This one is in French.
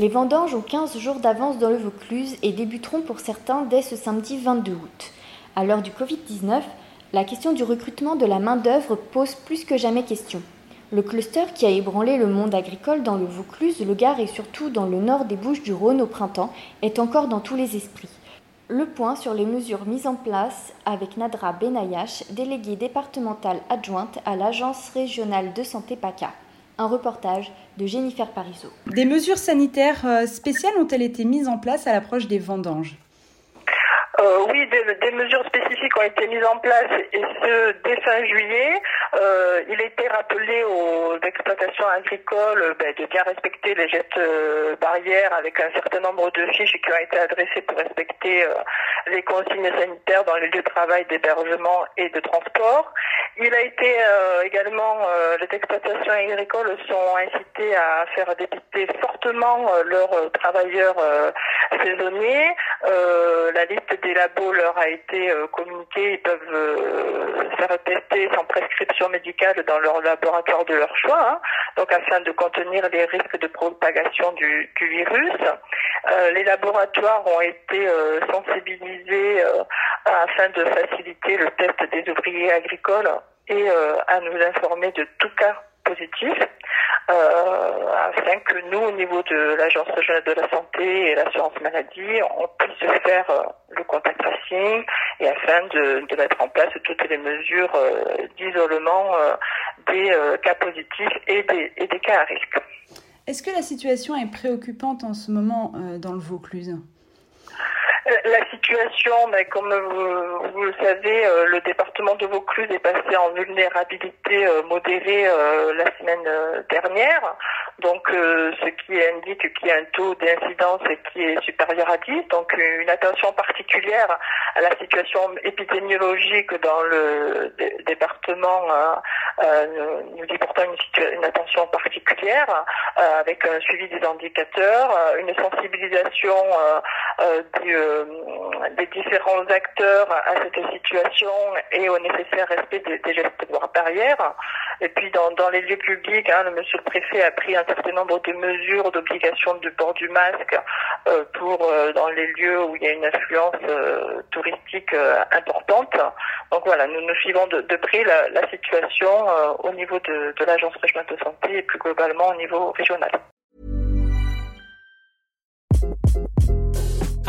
Les vendanges ont 15 jours d'avance dans le Vaucluse et débuteront pour certains dès ce samedi 22 août. À l'heure du Covid-19, la question du recrutement de la main-d'œuvre pose plus que jamais question. Le cluster qui a ébranlé le monde agricole dans le Vaucluse, le Gard et surtout dans le nord des Bouches du Rhône au printemps est encore dans tous les esprits. Le point sur les mesures mises en place avec Nadra Benayash, déléguée départementale adjointe à l'Agence régionale de santé PACA. Un reportage de Jennifer Parizeau. Des mesures sanitaires euh, spéciales ont-elles été mises en place à l'approche des vendanges? Euh, oui, des, mesures spécifiques ont été mises en place et ce dès fin juillet. Euh, il a été rappelé aux exploitations agricoles ben, de bien respecter les gestes euh, barrières avec un certain nombre de fiches qui ont été adressées pour respecter euh, les consignes sanitaires dans les lieux de travail, d'hébergement et de transport. Il a été également, les exploitations agricoles sont incitées à faire débiter fortement leurs travailleurs saisonniers. la liste des labos leur a été communiquée. Ils peuvent faire tester sans prescription médicale dans leur laboratoire de leur choix, hein. donc afin de contenir les risques de propagation du, virus. Euh, les laboratoires ont été euh, sensibilisés euh, afin de faciliter le test des ouvriers agricoles et à nous informer de tout cas positif euh, afin que nous, au niveau de l'Agence régionale de la santé et l'assurance maladie, on puisse faire euh, le contact tracing et afin de, mettre en place toutes les mesures euh, d'isolement des cas positifs et des cas à risque. Est-ce que la situation est préoccupante en ce moment dans le Vaucluse? La situation, mais comme vous, le savez, euh, le département de Vaucluse est passé en vulnérabilité euh, modérée euh, la semaine dernière, donc ce qui indique qu'il y a un taux d'incidence qui est supérieur à 10, donc une attention particulière à la situation épidémiologique dans le département nous dit pourtant une attention particulière avec un suivi des indicateurs, une sensibilisation du euh, des différents acteurs à cette situation et au nécessaire respect des, gestes barrières. Et puis dans, les lieux publics, hein, le monsieur le préfet a pris un certain nombre de mesures d'obligation de port du masque euh, pour euh, dans les lieux où il y a une influence touristique importante. Donc voilà, nous nous suivons de, de près la, situation au niveau de, de l'agence régionale de santé et plus globalement au niveau régional.